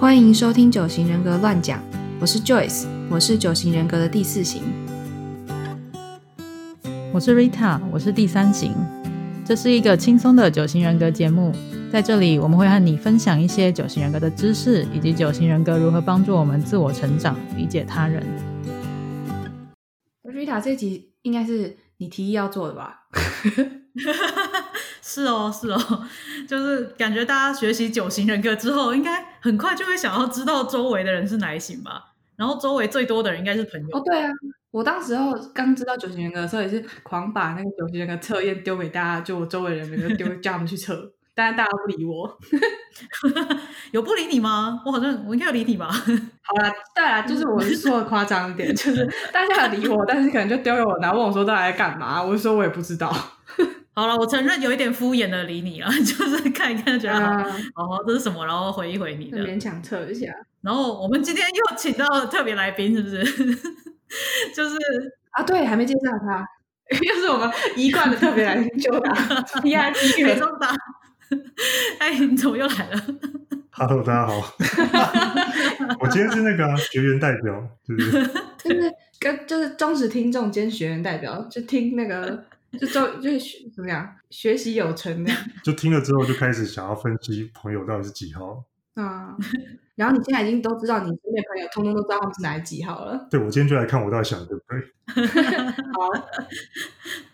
欢迎收听九型人格乱讲，我是 Joyce，我是九型人格的第四型。我是 Rita，我是第三型。这是一个轻松的九型人格节目，在这里我们会和你分享一些九型人格的知识，以及九型人格如何帮助我们自我成长、理解他人。Rita 这集应该是你提议要做的吧？是哦，是哦，就是感觉大家学习九型人格之后，应该很快就会想要知道周围的人是哪一型吧。然后周围最多的人应该是朋友。哦，对啊，我当时候刚知道九型人格的时候，也是狂把那个九型人格测验丢给大家，就我周围人们就丢 叫他们去测，但是大家不理我。有不理你吗？我好像我应该有理你吧？好啦，对啦，就是我是说的夸张一点，就是大家有理我，但是可能就丢给我，然后问我说到底在干嘛，我就说我也不知道。好了，我承认有一点敷衍的理你了，就是看一看就觉得好，啊，哦，这是什么，然后回一回你的。勉强测一下。然后我们今天又请到了特别来宾，是不是？就是啊，对，还没介绍他，又是我们一贯的特别来宾就他 VIP 美中大。哎，你怎么又来了？Hello，大家好，我今天是那个啊、学员代表，就是就是跟就是忠实听众兼学员代表，就听那个就周就是学怎么样学习有成那样就听了之后就开始想要分析朋友到底是几号。啊。然后你现在已经都知道你身边朋友通通都知道他们是哪几号了。对我今天就来看我到底想的对不对？好，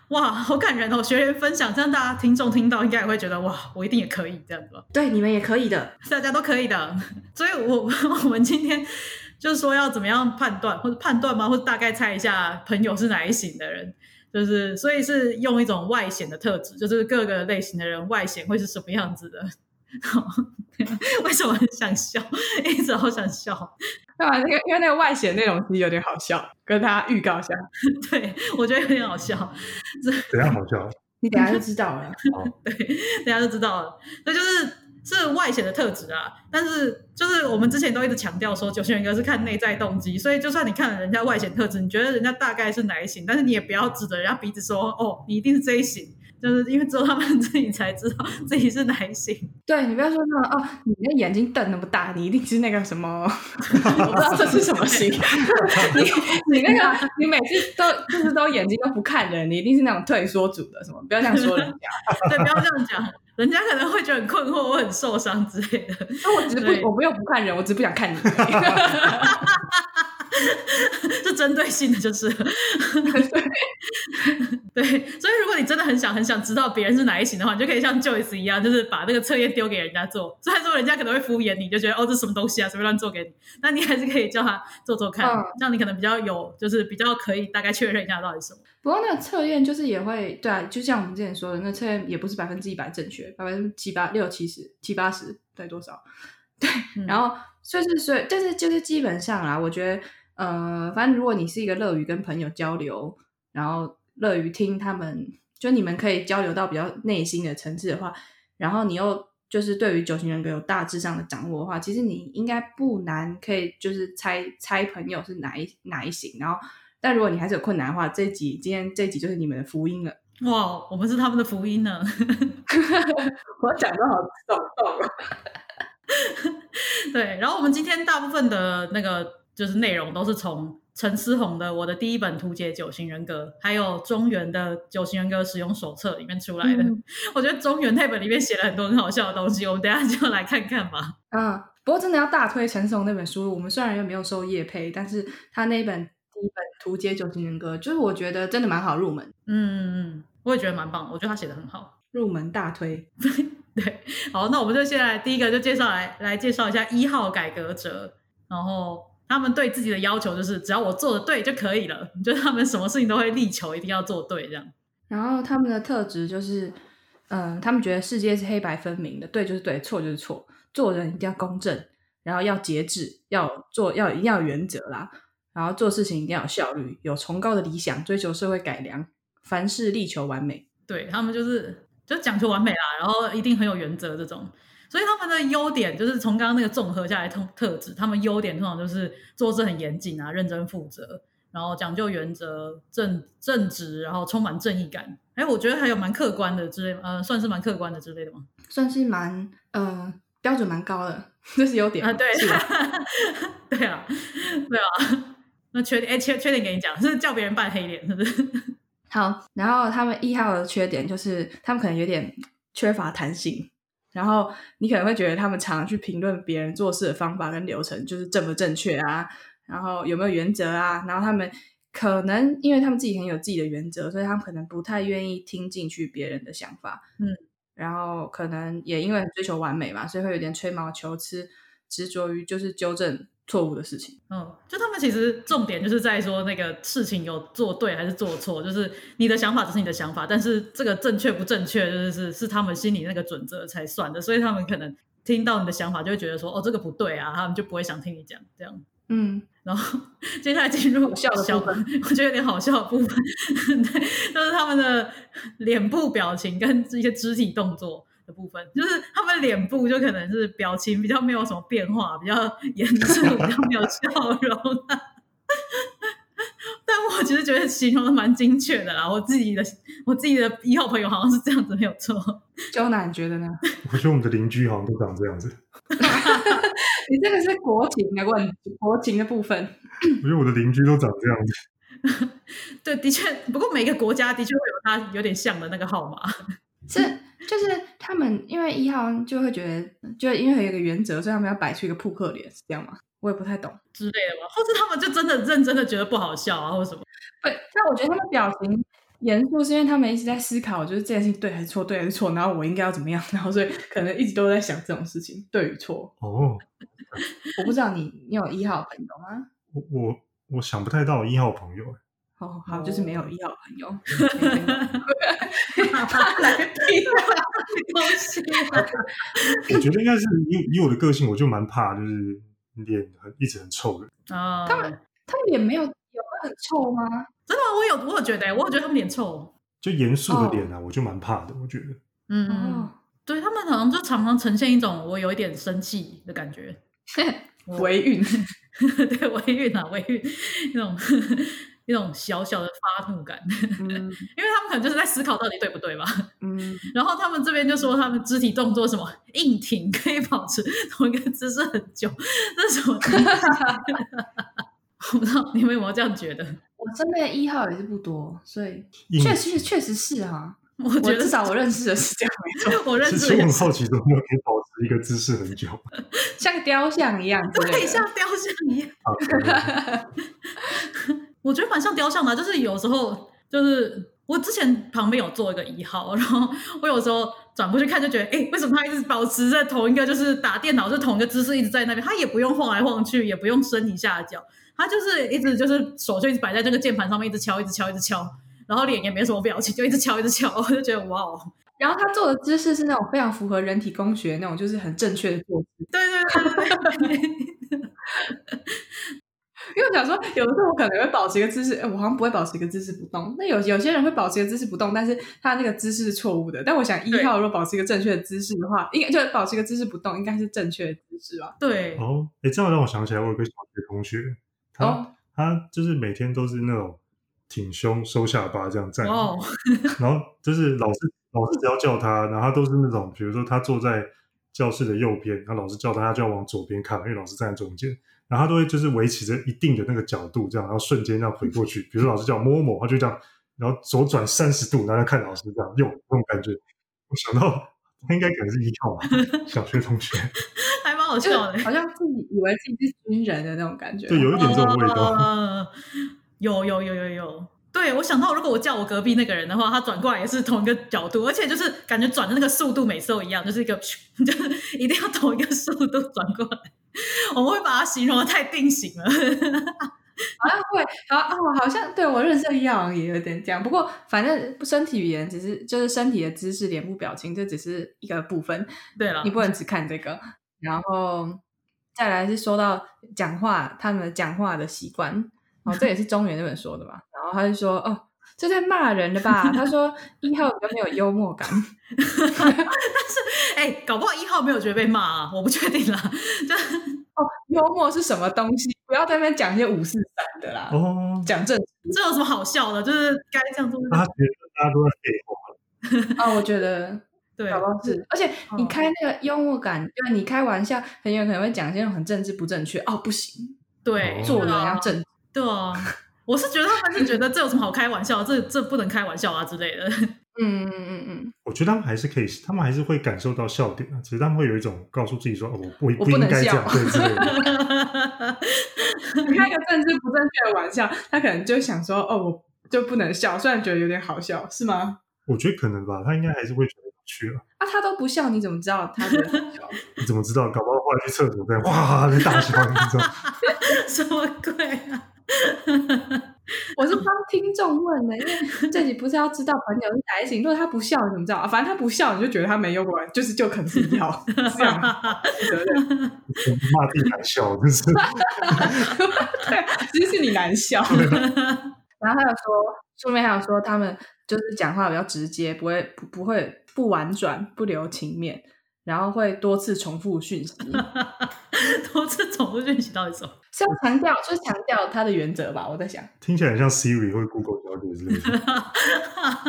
哇，好感人哦！学员分享，这样大家听众听到应该也会觉得哇，我一定也可以这样子吧？对，你们也可以的。大家都可以的。所以我 我们今天就是说要怎么样判断，或者判断吗？或者大概猜一下朋友是哪一型的人。就是，所以是用一种外显的特质，就是各个类型的人外显会是什么样子的。为什么很想笑？一直好想笑。对吧？那个因为那个外显内容其实有点好笑，跟大家预告一下，对我觉得有点好笑。怎样好笑？你等一下就知道了。对大家就知道了，那就是是外显的特质啊。但是就是我们之前都一直强调说，九型人格是看内在动机，所以就算你看了人家外显特质，你觉得人家大概是哪一型，但是你也不要指着人家鼻子说哦，你一定是这一型，就是因为只有他们 自己才知道自己是哪一型。对你不要说那么哦，你那眼睛瞪那么大，你一定是那个什么，我不知道这是什么型。你你那个你每次都就是都眼睛都不看人，你一定是那种退缩组的什么，不要这样说人家。对，不要这样讲，人家可能会觉得很困惑，我很受伤之类的。那我只是不，我没有不看人，我只是不想看你。是针对性的，就是 对。所以如果你真的很想很想知道别人是哪一型的话，你就可以像 Joyce 一样，就是把那个测验丢给人家做。虽然说人家可能会敷衍你，就觉得哦这什么东西啊，随便乱做给你，那你还是可以叫他做做看，嗯这样你可能比较有，就是比较可以大概确认一下到底是什么。不过那个测验就是也会对啊，就像我们之前说的，那测验也不是百分之一百正确，百分之七八六七十七八十对多少？嗯、然后就是所以，但是就是基本上啊，我觉得呃，反正如果你是一个乐于跟朋友交流，然后乐于听他们，就你们可以交流到比较内心的层次的话，然后你又就是对于九型人格有大致上的掌握的话，其实你应该不难可以就是猜猜朋友是哪一哪一型，然后。但如果你还是有困难的话，这一集今天这一集就是你们的福音了。哇，我们是他们的福音呢。我讲的好耸动哦。对，然后我们今天大部分的那个就是内容都是从陈思宏的《我的第一本图解九型人格》，还有中原的九型人格使用手册里面出来的。嗯 我觉得中原那本里面写了很多很好笑的东西，我们等一下就来看看吧。嗯，不过真的要大推陈松那本书，我们虽然又没有收叶配，但是他那本《图解九型人格》，就是我觉得真的蛮好入门，嗯嗯嗯，我也觉得蛮棒，我觉得他写的很好。入门大推。对，好，那我们就先来第一个就介绍来来介绍一下一号改革者，然后他们对自己的要求就是只要我做的对就可以了，就是他们什么事情都会力求一定要做对这样。然后他们的特质就是，嗯、他们觉得世界是黑白分明的，对就是对，错就是错，做人一定要公正，然后要节制，要做要一定要有原则啦，然后做事情一定要有效率，有崇高的理想，追求社会改良，凡事力求完美。对他们就是就讲求完美啦，然后一定很有原则这种。所以他们的优点就是从刚刚那个综合下来特特质，他们优点通常就是做事很严谨啊，认真负责，然后讲究原则、正正直，然后充满正义感。哎，我觉得还有蛮客观的之类，呃，算是蛮客观的之类的吗？算是蛮呃标准蛮高的。这是优点啊，对是吧，对啊，对啊。那缺点，哎，缺缺点给你讲，是叫别人扮黑脸，是不是？好，然后他们一号的缺点就是他们可能有点缺乏弹性，然后你可能会觉得他们常常去评论别人做事的方法跟流程，就是正不正确啊，然后有没有原则啊，然后他们可能因为他们自己很有自己的原则，所以他们可能不太愿意听进去别人的想法，嗯，然后可能也因为追求完美嘛，所以会有点吹毛求疵，执着于就是纠正。错误的事情，嗯，就他们其实重点就是在说那个事情有做对还是做错，就是你的想法只是你的想法，但是这个正确不正确，就是是他们心里那个准则才算的，所以他们可能听到你的想法就会觉得说，哦，这个不对啊，他们就不会想听你讲这样，嗯，然后接下来进入笑的部分，我觉得有点好笑的部分，对，就是他们的脸部表情跟一些肢体动作。的部分就是他们脸部就可能是表情比较没有什么变化，比较严肃，比较没有笑容。但我其实觉得形容的蛮精确的啦。我自己的我自己的一号朋友好像是这样子，没有错。周南，你觉得呢？我觉得我们的邻居好像都长这样子。你这个是国情的问题，国情的部分。我觉得我的邻居都长这样子。对，的确，不过每个国家的确会有它有点像的那个号码。是，就是他们因为一号就会觉得，就因为有一个原则，所以他们要摆出一个扑克脸，是这样吗？我也不太懂之类的吧，或者他们就真的认真的觉得不好笑啊，或者什么？对，但我觉得他们表情严肃，是因为他们一直在思考，就是这件事情对还是错，对还是错，然后我应该要怎么样，然后所以可能一直都在想这种事情对与错。哦，我不知道你你有一号朋友吗？我我我想不太到一号朋友。哦，好，就是没有一号朋友。他来听东西。我觉得应该是以以我的个性，我就蛮怕，就是脸很一直很臭的。啊，他们他们脸没有有很臭吗？真的？我有，我有觉得，我有觉得他们脸臭。就严肃的脸啊，我就蛮怕的。我觉得，嗯，对他们好像就常常呈现一种我有一点生气的感觉，维运，对维运啊，维运那种。一种小小的发怒感，因为他们可能就是在思考到底对不对吧。嗯，然后他们这边就说他们肢体动作什么硬挺可以保持同一个姿势很久，这是什么？我不知道你们有没有这样觉得？我身边的一号也是不多，所以确实确实是哈。我觉得至少我认识的是这样没错。我认识。其实我很好奇，怎么可以保持一个姿势很久，像雕像一样，对，像雕像一样。我觉得蛮像雕像的，就是有时候就是我之前旁边有做一个一号，然后我有时候转过去看，就觉得哎，为什么他一直保持在同一个就是打电脑就同一个姿势一直在那边，他也不用晃来晃去，也不用伸一下脚，他就是一直就是手就一直摆在那个键盘上面，一直敲，一直敲，一直敲，然后脸也没什么表情，就一直敲，一直敲，我就觉得哇哦。然后他做的姿势是那种非常符合人体工学那种，就是很正确的坐姿。对对对对。因为我想说，有的时候我可能会保持一个姿势，哎，我好像不会保持一个姿势不动。那有有些人会保持一个姿势不动，但是他那个姿势是错误的。但我想一号如果保持一个正确的姿势的话，应该就保持一个姿势不动，应该是正确的姿势吧？对。哦，哎，这样让我想起来，我有个小学同学，他他就是每天都是那种挺胸收下巴这样站，然后就是老师老师只要叫他，然后他都是那种，比如说他坐在教室的右边，然后老师叫他，他就要往左边看，因为老师站在中间。然后他都会就是维持着一定的那个角度，这样，然后瞬间这样回过去。比如老师叫摸摸，他就这样，然后左转三十度，然后看老师这样，用那种感觉。我想到他应该可能是一号吧，小学同学，还蛮好笑的，好像自己以为自己是军人的那种感觉，对，有一点这种味道。有有有有有。对，我想到如果我叫我隔壁那个人的话，他转过来也是同一个角度，而且就是感觉转的那个速度每次都一样，就是一个，就是一定要同一个速度转过来。我会把它形容的太定型了，好像会，好哦，好像对我认识一样，也有点这样。不过反正身体语言只是就是身体的姿势、脸部表情，这只是一个部分。对了，你不能只看这个。然后再来是说到讲话，他们讲话的习惯。哦，这也是中原那本说的嘛。然后他就说：“哦，这在骂人的吧？”他说：“一号比较没有幽默感。”但是，哎，搞不好一号没有觉得被骂啊，我不确定啦。就哦，幽默是什么东西？不要在那边讲一些五四三的啦。哦，讲正，这有什么好笑的？就是该这样做。他觉得大家都在废话。哦，我觉得对，好像是。而且你开那个幽默感，因为，你开玩笑，很有可能会讲一些很政治不正确哦，不行，对，做人要正，对啊。我是觉得他们是觉得这有什么好开玩笑？这这不能开玩笑啊之类的。嗯嗯嗯嗯，我觉得他们还是可以，他们还是会感受到笑点啊。只是他们会有一种告诉自己说：“哦，我不不应该这样。”对之类的。开个政治不正确的玩笑，他可能就想说：“哦，我就不能笑。”虽然觉得有点好笑，是吗？我觉得可能吧，他应该还是会觉得有趣了。啊，他都不笑，你怎么知道他在笑？你怎么知道？搞不好后来去厕所在哇在大笑，你知道？什么鬼啊？我是帮听众问的，因为这里不是要知道朋友是哪一型。如果他不笑，你怎么知道？反正他不笑，你就觉得他没用过，就是就肯定要 这样。骂地难笑，就是 对，其实是你难笑。然后还有说，书面还有说，他们就是讲话比较直接，不会不不会不婉转，不留情面。然后会多次重复讯息，多次重复讯息到底什么？是要强调，就是强调它的原则吧？我在想，听起来像 Siri 或 Google 小姐之类的。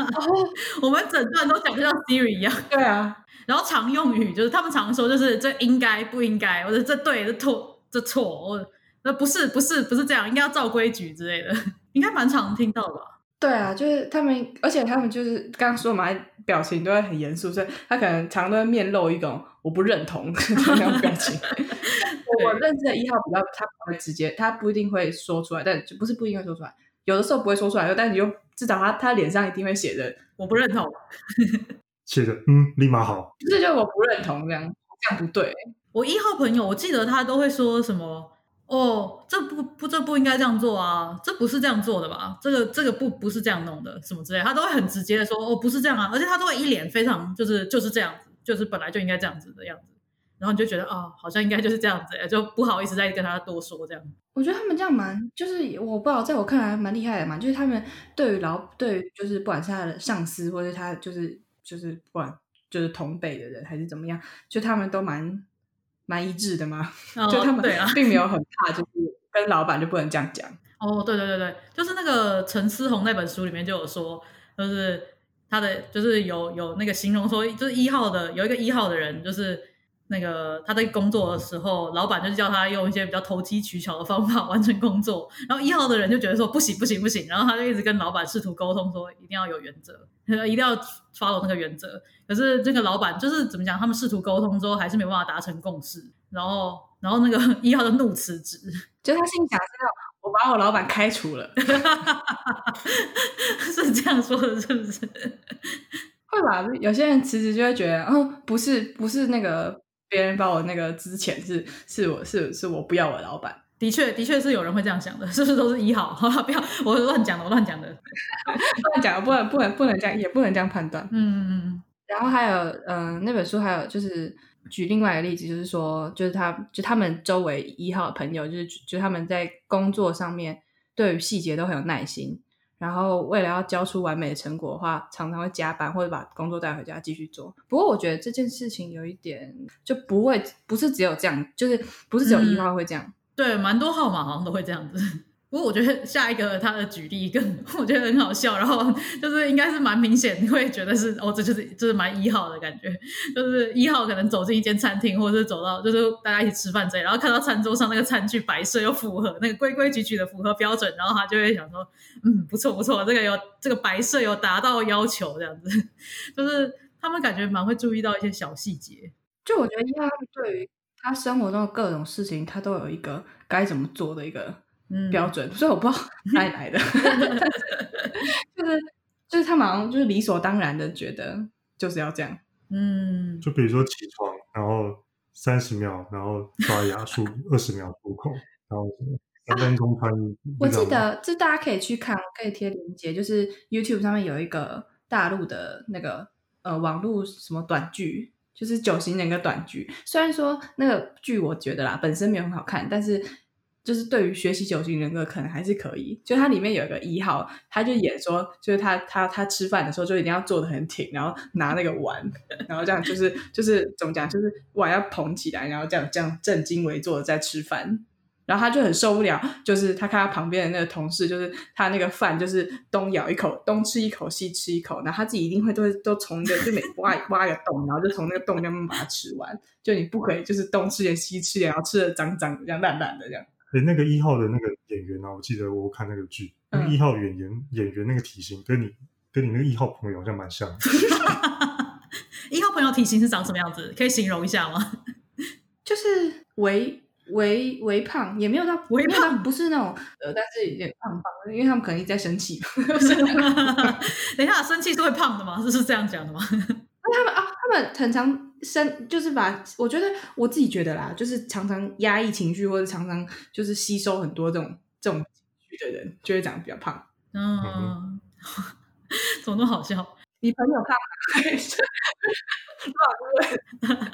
我们整段都讲的像 Siri 一样。对啊，然后常用语就是他们常说，就是这应该不应该，或者这对这错这错，或者那不是不是不是这样，应该要照规矩之类的，应该蛮常听到吧？对啊，就是他们，而且他们就是刚刚说嘛，表情都会很严肃，所以他可能常都会面露一种我不认同 那种表情。我认识的一号比较，他不会直接，他不一定会说出来，但就不是不一定会说出来，有的时候不会说出来，但你就至少他他脸上一定会写着 我不认同，写着嗯，立马好，就是就我不认同这样，这样不对。我一号朋友，我记得他都会说什么。哦，这不不这不应该这样做啊！这不是这样做的吧？这个这个不不是这样弄的，什么之类，他都会很直接的说，哦，不是这样啊！而且他都会一脸非常就是就是这样子，就是本来就应该这样子的样子。然后你就觉得啊，好像应该就是这样子，就不好意思再跟他多说这样。我觉得他们这样蛮，就是我不知道，在我看来蛮厉害的嘛。就是他们对于老对于就是不管是他的上司或者他就是就是不管就是同辈的人还是怎么样，就他们都蛮。蛮一致的嘛？就他们并没有很怕，就是跟老板就不能这样讲。哦，对对对对，就是那个陈思宏那本书里面就有说，就是他的就是有有那个形容说，就是一号的有一个一号的人，就是那个他在工作的时候，老板就叫他用一些比较投机取巧的方法 完成工作，然后一号的人就觉得说不行不行不行，然后他就一直跟老板试图沟通说一定要有原则，一定要 follow 那个原则。可是这个老板就是怎么讲？他们试图沟通之后，还是没办法达成共识。然后，然后那个 一号的怒辞职，就他心想：，是我把我老板开除了，是这样说的，是不是？会吧？有些人辞职就会觉得，哦，不是，不是那个别人把我那个之前是是我是是我不要我老板。的确，的确是有人会这样想的，是不是都是一号？好了，不要我乱讲的，我乱讲的，乱讲，不能不能不能这样，也不能这样判断。嗯嗯嗯。然后还有，嗯，那本书还有就是举另外一个例子，就是说，就是他就他们周围一号朋友，就是就他们在工作上面对于细节都很有耐心，然后为了要交出完美的成果的话，常常会加班或者把工作带回家继续做。不过我觉得这件事情有一点就不会，不是只有这样，就是不是只有一号会这样，对，蛮多号码好像都会这样子。不过我觉得下一个他的举例更我觉得很好笑，然后就是应该是蛮明显，你会觉得是哦，这就是就是蛮一号的感觉，就是一号可能走进一间餐厅，或者是走到就是大家一起吃饭这，然后看到餐桌上那个餐具摆设又符合那个规规矩矩的符合标准，然后他就会想说，嗯，不错不错，这个有这个摆设有达到要求这样子，就是他们感觉蛮会注意到一些小细节。就我觉得一号对于他生活中的各种事情，他都有一个该怎么做的一个。标准，所以我不知道哪里来的，就是就是他好像就是理所当然的觉得就是要这样，嗯，就比如说起床，然后三十秒，然后刷牙漱 二十秒漱口，然后三分钟穿衣服。我记得这大家可以去看，可以贴链接，就是 YouTube 上面有一个大陆的那个呃网络什么短剧，就是九型人格短剧。虽然说那个剧我觉得啦本身没有很好看，但是。就是对于学习九型人格可能还是可以，就它里面有一个一号，他就演说，就是他他他吃饭的时候就一定要坐的很挺，然后拿那个碗，然后这样就是就是怎么讲，就是碗要捧起来，然后这样这样正襟危坐的在吃饭，然后他就很受不了，就是他看他旁边的那个同事，就是他那个饭就是东咬一口，东吃一口，西吃一口，然后他自己一定会都都从一个就每挖挖一个洞，然后就从那个洞里面把它吃完。就你不可以就是东吃点西吃点，然后吃的脏脏这样烂烂的这样。哎，那个一号的那个演员啊，我记得我看那个剧，那一号演员演员那个体型跟你跟你那个一号朋友好像蛮像。一号朋友体型是长什么样子？可以形容一下吗？就是微。微微胖也没有到微胖，不是那种呃，但是有点胖胖的，因为他们可能一直在生气。等一下，生气是会胖的吗？是是这样讲的吗？那他们啊，他们很常生，就是把我觉得我自己觉得啦，就是常常压抑情绪或者常常就是吸收很多这种这种情绪的人，就会长得比较胖。嗯，怎么那么好笑？你朋友胖吗？乱问，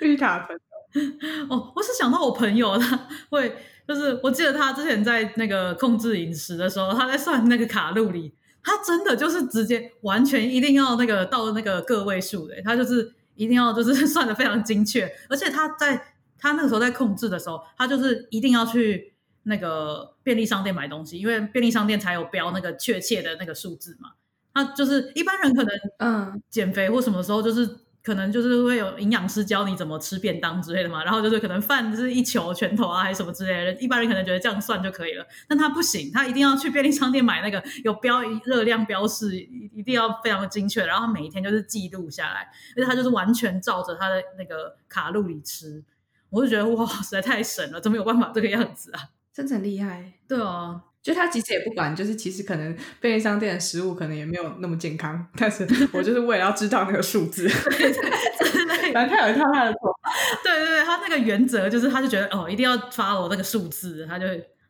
绿塔朋友。哦，我是想到我朋友，他会就是我记得他之前在那个控制饮食的时候，他在算那个卡路里，他真的就是直接完全一定要那个到那个个位数的，他就是一定要就是算的非常精确，而且他在他那个时候在控制的时候，他就是一定要去那个便利商店买东西，因为便利商店才有标那个确切的那个数字嘛。他就是一般人可能嗯减肥或什么时候就是。可能就是会有营养师教你怎么吃便当之类的嘛，然后就是可能饭是一球拳头啊，还是什么之类的。一般人可能觉得这样算就可以了，但他不行，他一定要去便利商店买那个有标热量标示，一定要非常的精确，然后他每一天就是记录下来，而且他就是完全照着他的那个卡路里吃。我就觉得哇，实在太神了，怎么有办法这个样子啊？真的很厉害。对啊。就他其实也不管，就是其实可能便利商店的食物可能也没有那么健康，但是 我就是为了要知道那个数字，反正他有一套他的做法。对对对，他那个原则就是，他就觉得哦，一定要 follow 那个数字，他就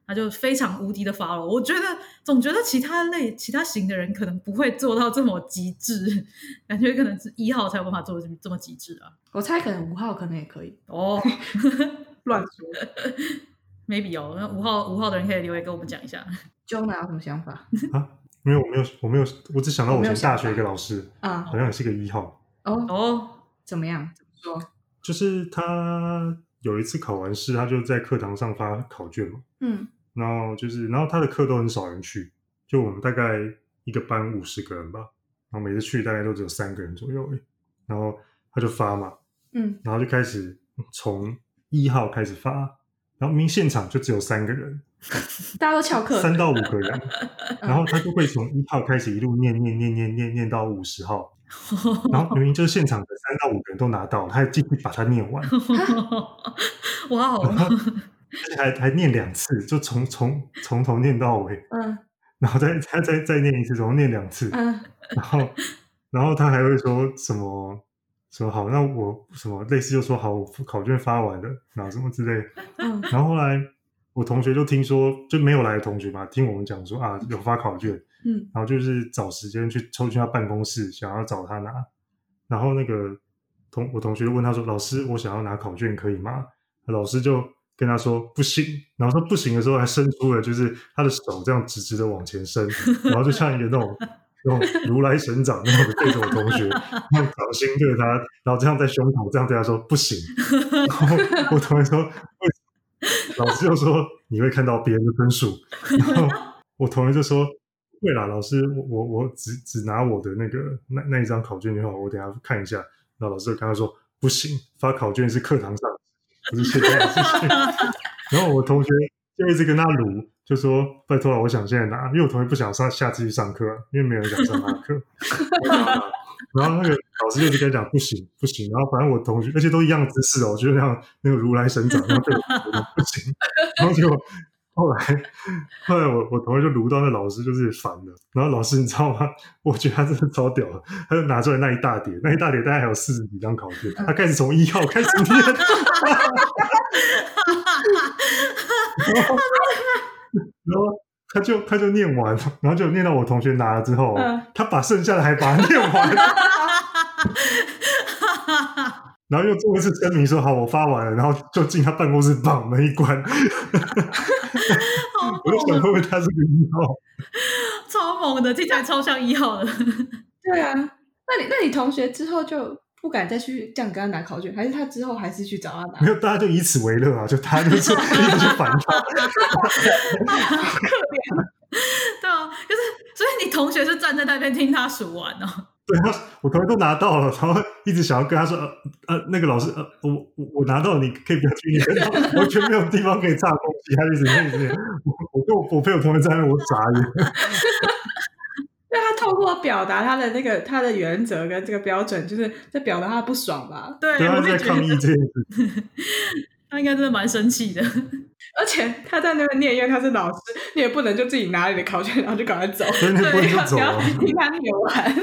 他就非常无敌的 follow。我觉得总觉得其他类其他型的人可能不会做到这么极致，感觉可能是一号才有办法做这么这么极致啊。我猜可能五号可能也可以哦，乱说。Maybe 哦，那五号五号的人可以留言跟我们讲一下。Jonah 有什么想法 啊？没有，我没有，我没有，我只想到我以前大学一个老师啊，好像也是个一号。哦哦，怎么样？怎么说？就是他有一次考完试，他就在课堂上发考卷嘛。嗯。然后就是，然后他的课都很少人去，就我们大概一个班五十个人吧，然后每次去大概都只有三个人左右。然后他就发嘛，嗯，然后就开始从一号开始发。然后明明现场就只有三个人，大家都翘课，三到五个人，然后他就会从一号开始一路念念念念念念到五十号，然后明明就是现场的三到五个人都拿到，他还继续把它念完，哇哦，还还念两次，就从从从头念到尾，嗯，然后再再再再念一次，总共念两次，嗯，然后然后他还会说什么？说好，那我什么类似就说好，我考卷发完了，然后什么之类。嗯，然后后来我同学就听说就没有来的同学嘛，听我们讲说啊有发考卷，嗯，然后就是找时间去抽去他办公室，想要找他拿。然后那个同我同学问他说：“老师，我想要拿考卷可以吗？”老师就跟他说：“不行。”然后说不行的时候还伸出了就是他的手这样直直的往前伸，然后就像一个那种。用如来神掌那样子对着我同学，用掌心对着他，然后这样在胸口这样对他说不行。然后我同学说，老师就说你会看到别人的分数。然后我同学就说，会啦，老师，我我只只拿我的那个那那一张考卷就好，我等下看一下。然后老师就跟他说，不行，发考卷是课堂上，不是现在的事情。然后我同学就一直跟他撸。就说拜托了，我想现在拿，因为我同学不想上下次去上课，因为没有人想上他的课。然后那个老师就跟他讲不行不行，然后反正我同学而且都一样姿势哦，就像那个如来神掌，然后对我不行。然后就后来后来我我同学就撸到那老师就是烦了，然后老师你知道吗？我觉得他真的超屌的，他就拿出来那一大叠，那一大叠大概还有四十几张考卷，他开始从一号开始念。然后他就他就念完，然后就念到我同学拿了之后，他把剩下的还把它念完，然后又做一次声明说好，我发完了，然后就进他办公室把门一关。我就想会不会他是个一号？超猛的，听起来超像一号的。对啊，那你那你同学之后就不敢再去这样跟他拿考卷，还是他之后还是去找他拿？没有，大家就以此为乐啊，就他就是 一直去烦他，可怜。对啊，就是所以你同学是站在那边听他数完哦。对啊，我同学都拿到了，然后一直想要跟他说，呃呃，那个老师，呃，我我我拿到了，你可以不要去，完全没有地方可以炸东西，他一直一直，我我跟我我朋友同学在那，我傻眼。那他透过表达他的那个他的原则跟这个标准，就是在表达他不爽吧？对，他在抗议这件事。他应该真的蛮生气的，而且他在那边念，因为他是老师，你也不能就自己拿你的考卷，然后就赶快走，对，你要你要听他念完。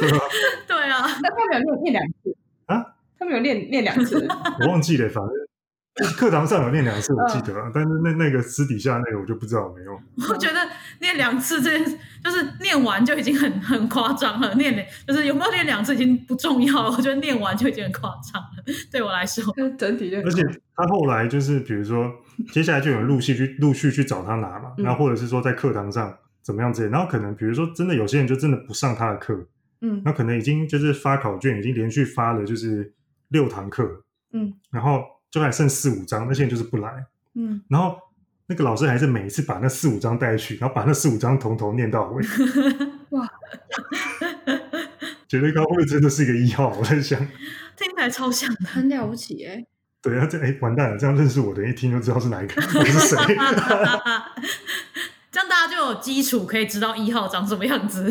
对啊，那他没有念念两次啊？他没有念念两次，我忘记了，反正。课堂上有念两次，我记得，但是那那个私底下那个我就不知道有没有。我觉得念两次这件就是念完就已经很很夸张了，念就是有没有念两次已经不重要了。我觉得念完就已经很夸张了，对我来说。整体就而且他后来就是比如说接下来就有人陆续去陆续去找他拿嘛，然后或者是说在课堂上怎么样之类，然后可能比如说真的有些人就真的不上他的课，嗯，那可能已经就是发考卷已经连续发了就是六堂课，嗯，然后。就还剩四五张，那些人就是不来。嗯，然后那个老师还是每一次把那四五张带去，然后把那四五张从头念到尾。哇，觉得高会真的是一个一号，我在想，听起来超像的，很了不起哎。对啊，这哎完蛋了，这样认识我的人一听就知道是哪一个，我是谁。这样大家就有基础可以知道一号长什么样子。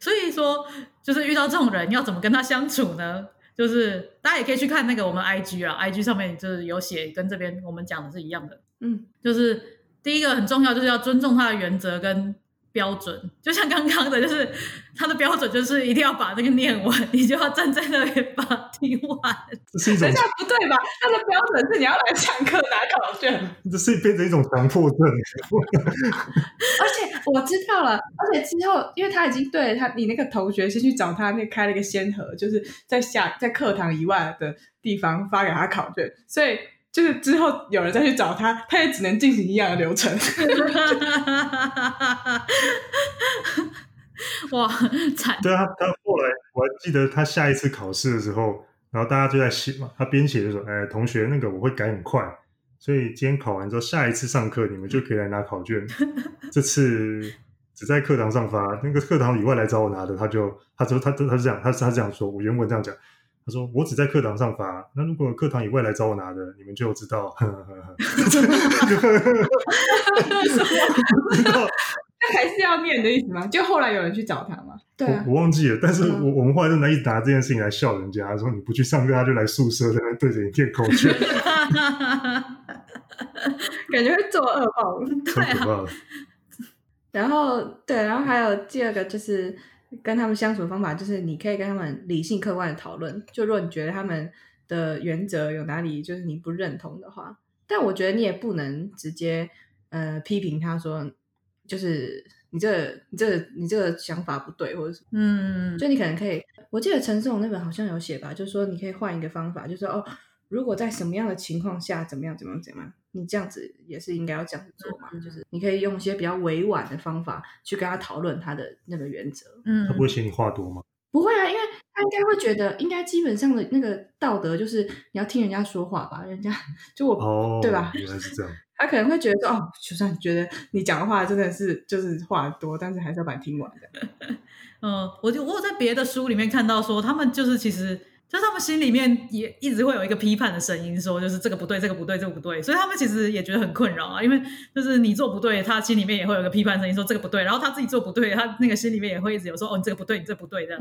所以说，就是遇到这种人要怎么跟他相处呢？就是大家也可以去看那个我们 I G 啊，I G 上面就是有写跟这边我们讲的是一样的。嗯，就是第一个很重要，就是要尊重他的原则跟标准。就像刚刚的，就是他的标准就是一定要把这个念完，你就要站在那边把听完。等一下不对吧？他的标准是你要来上课拿考卷，这是变成一种强迫症。而且我知道了，而且之后，因为他已经对他，你那个同学先去找他，那开了一个先河，就是在下在课堂以外的地方发给他考卷，所以就是之后有人再去找他，他也只能进行一样的流程。哇，惨！对啊，他后来我还记得他下一次考试的时候，然后大家就在写嘛，他边写就说：“哎，同学，那个我会改很快。”所以今天考完之后，下一次上课你们就可以来拿考卷。这次只在课堂上发，那个课堂以外来找我拿的，他就他说他他他是这样，他他这样说，我原文这样讲，他说我只在课堂上发，那如果课堂以外来找我拿的，你们就知道。那还是要念的意思吗？就后来有人去找他吗？对啊，我忘记了。但是我我们后来就拿一直拿这件事情来笑人家，说你不去上课，他就来宿舍在那对着你念口诀，感觉会做噩梦，太可怕了。然后对，然后还有第二个就是跟他们相处的方法，就是你可以跟他们理性客观的讨论。就如果你觉得他们的原则有哪里就是你不认同的话，但我觉得你也不能直接呃批评他说。就是你这、你这、你这个想法不对，或者是嗯，就你可能可以，我记得陈胜那本好像有写吧，就是说你可以换一个方法，就是哦，如果在什么样的情况下怎么样、怎么样、怎么样，你这样子也是应该要这样子做嘛，就是你可以用一些比较委婉的方法去跟他讨论他的那个原则。嗯，他不会嫌你话多吗？不会啊，因为他应该会觉得，应该基本上的那个道德就是你要听人家说话吧，人家就我对吧？原来是这样。他可能会觉得说，哦，就算觉得你讲的话真的是就是话多，但是还是要把你听完的。嗯，我就我有在别的书里面看到说，他们就是其实就是他们心里面也一直会有一个批判的声音，说就是这个不对，这个不对，这个不对，所以他们其实也觉得很困扰啊，因为就是你做不对，他心里面也会有个批判声音说这个不对，然后他自己做不对，他那个心里面也会一直有说，哦，你这个不对，你这不对这样，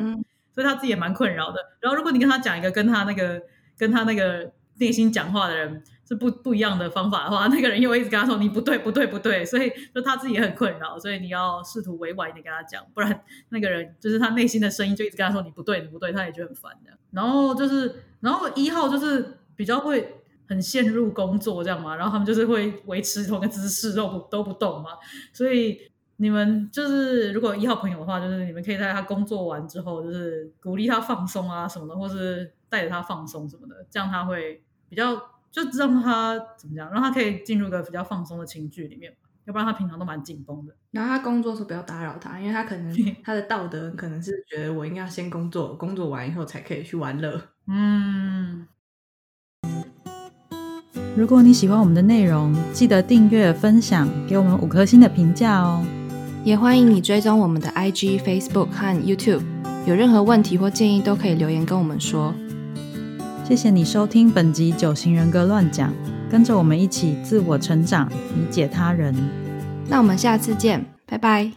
所以他自己也蛮困扰的。然后如果你跟他讲一个跟他那个跟他那个内心讲话的人。是不不一样的方法的话，那个人又一直跟他说你不对不对不对，所以就他自己也很困扰，所以你要试图委婉一点跟他讲，不然那个人就是他内心的声音就一直跟他说你不对你不对，他也觉得很烦的。然后就是，然后一号就是比较会很陷入工作这样嘛，然后他们就是会维持同一个姿势都不都不动嘛，所以你们就是如果一号朋友的话，就是你们可以在他工作完之后，就是鼓励他放松啊什么的，或是带着他放松什么的，这样他会比较。就让他怎么讲，让他可以进入一个比较放松的情绪里面。要不然他平常都蛮紧绷的。然后他工作时候不要打扰他，因为他可能 他的道德可能是觉得我应该要先工作，工作完以后才可以去玩乐。嗯。如果你喜欢我们的内容，记得订阅、分享，给我们五颗星的评价哦。也欢迎你追踪我们的 IG、Facebook 和 YouTube。有任何问题或建议，都可以留言跟我们说。谢谢你收听本集《九型人格乱讲》，跟着我们一起自我成长，理解他人。那我们下次见，拜拜。